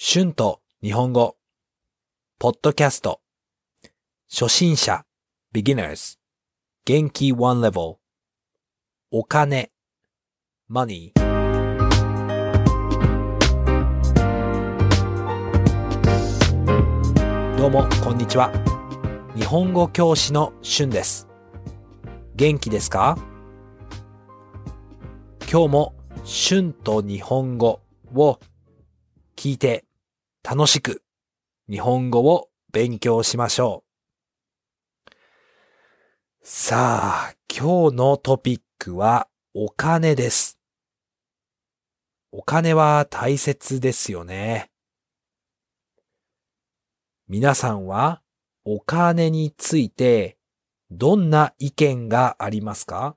春と日本語、ポッドキャスト、初心者、beginners、元気。one level、お金、money。どうも、こんにちは。日本語教師の春です。元気ですか？今日も春と日本語を聞いて楽しく日本語を勉強しましょう。さあ、今日のトピックはお金です。お金は大切ですよね。皆さんはお金についてどんな意見がありますか？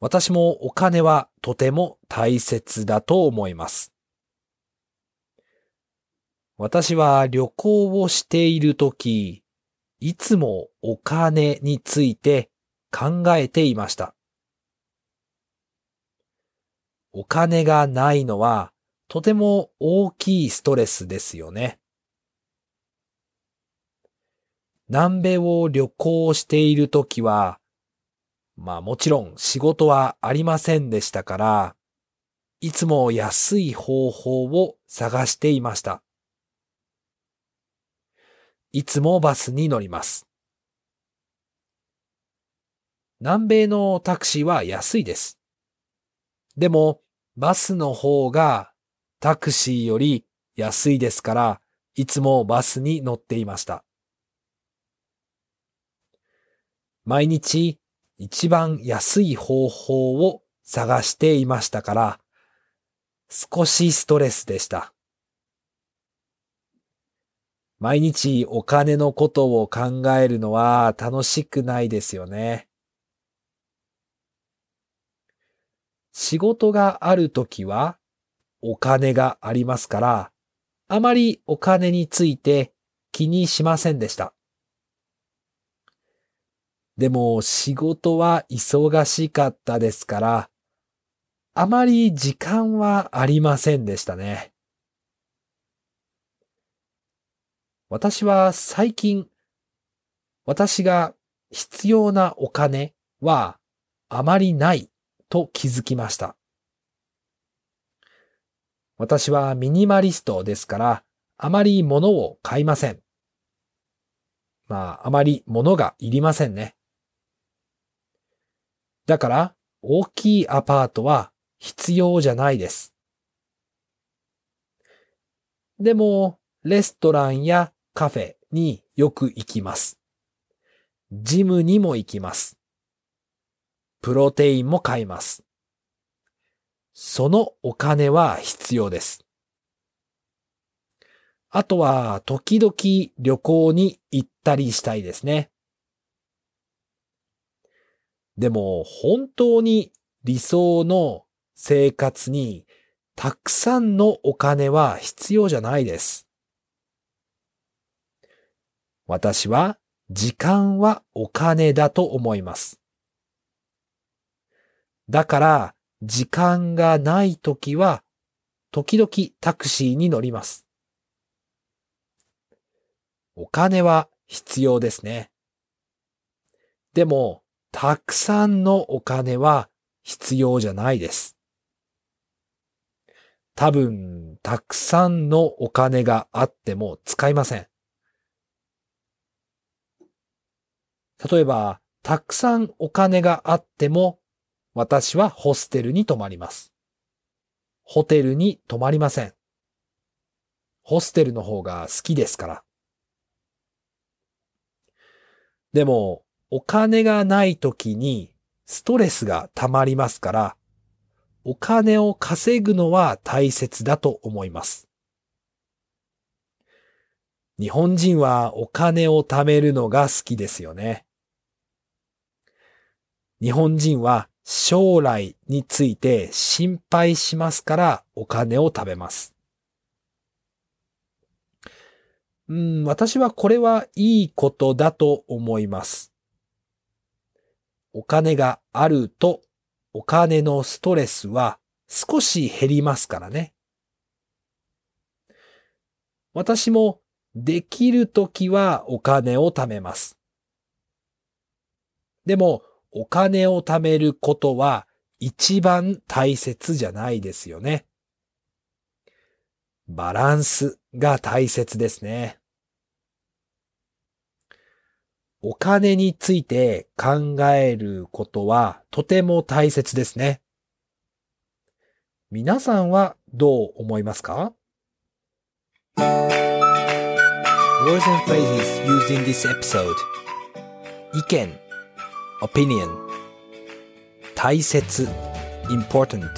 私もお金はとても大切だと思います。私は旅行をしているとき、いつもお金について考えていました。お金がないのはとても大きいストレスですよね。南米を旅行しているときは、まあもちろん仕事はありませんでしたから、いつも安い方法を探していました。いつもバスに乗ります。南米のタクシーは安いです。でも、バスの方がタクシーより安いですから、いつもバスに乗っていました。毎日一番安い方法を探していましたから、少しストレスでした。毎日お金のことを考えるのは楽しくないですよね。仕事があるときはお金がありますから、あまりお金について気にしませんでした。でも仕事は忙しかったですから、あまり時間はありませんでしたね。私は最近、私が必要なお金はあまりないと気づきました。私はミニマリストですから、あまり物を買いません。まあ、あまり物がいりませんね。だから、大きいアパートは必要じゃないです。でも、レストランやカフェによく行きます。ジムにも行きます。プロテインも買います。そのお金は必要です。あとは、時々旅行に行ったりしたいですね。でも本当に理想の生活にたくさんのお金は必要じゃないです。私は時間はお金だと思います。だから時間がないときは時々タクシーに乗ります。お金は必要ですね。でもたくさんのお金は必要じゃないです。多分、たくさんのお金があっても使いません。例えば、たくさんお金があっても、私はホステルに泊まります。ホテルに泊まりません。ホステルの方が好きですから。でも、お金がない時にストレスが溜まりますから、お金を稼ぐのは大切だと思います。日本人はお金を貯めるのが好きですよね。日本人は将来について心配しますからお金を貯めます。うん、私はこれはいいことだと思います。お金があるとお金のストレスは少し減りますからね。私もできるときはお金を貯めます。でも、お金を貯めることは一番大切じゃないですよね。バランスが大切ですね。お金について考えることはとても大切ですね。皆さんはどう思いますか Words and phrases used in this episode 意見 opinion 大切 important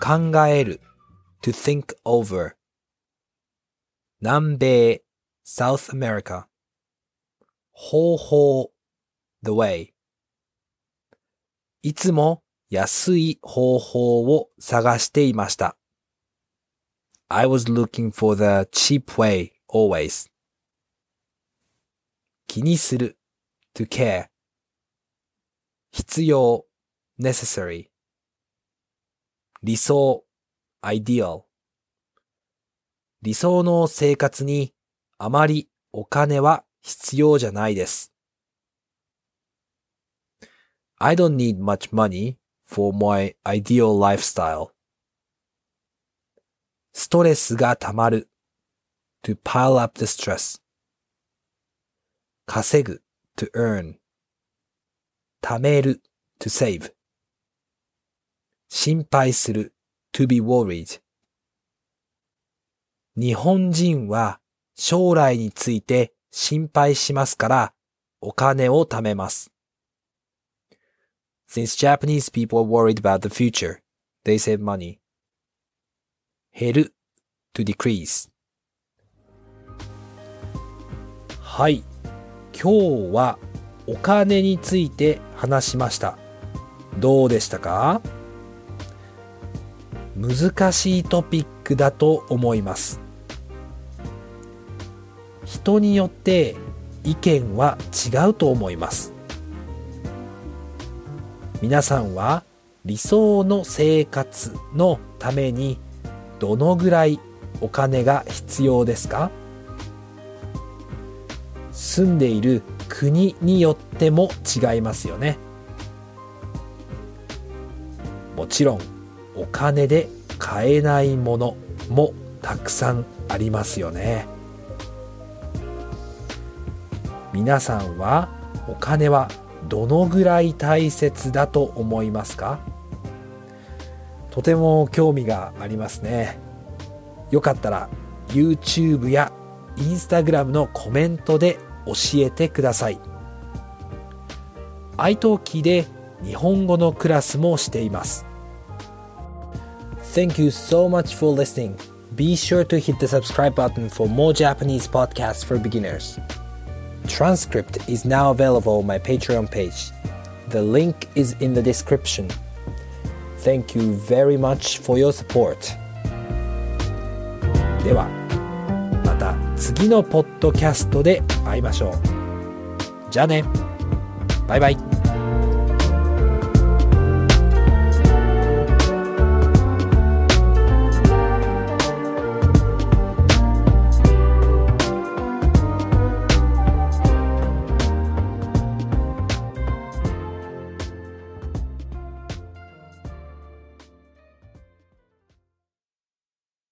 考える to think over 南米 South America 方法 the way いつも安い方法を探していました。I was looking for the cheap way always. 気にする to care 必要 necessary 理想 ideal 理想の生活にあまりお金は必要じゃないです。I don't need much money for my ideal lifestyle. ストレスが溜まる to pile up the stress. 稼ぐ to earn. 貯める to save. 心配する to be worried. 日本人は将来について心配しますからお金を貯めます。Since Japanese people are worried about the future, they save money. 減る to decrease はい。今日はお金について話しました。どうでしたか難しいトピックだと思います。人によって意見は違うと思います。皆さんは理想の生活のためにどのぐらいお金が必要ですか？住んでいる国によっても違いますよね。もちろんお金で買えないものもたくさんありますよね。皆さんはお金はどのぐらい大切だと思いますかとても興味がありますね。よかったら YouTube や Instagram のコメントで教えてください。iTalki で日本語のクラスもしています。Thank you so much for listening. Be sure to hit the subscribe button for more Japanese podcasts for beginners. Transcript is now available on my Patreon page. The link is in the description. Thank you very much for your support. ではまた次のポッドキャストで会いましょう。じゃあね。バイバイ。